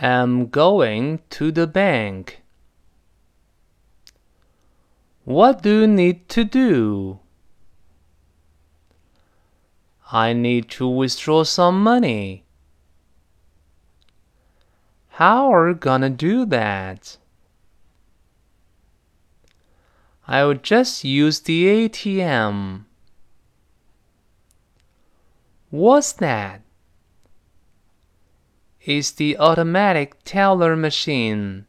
am going to the bank. What do you need to do? I need to withdraw some money. How are you gonna do that? I will just use the ATM. What's that? It's the automatic teller machine.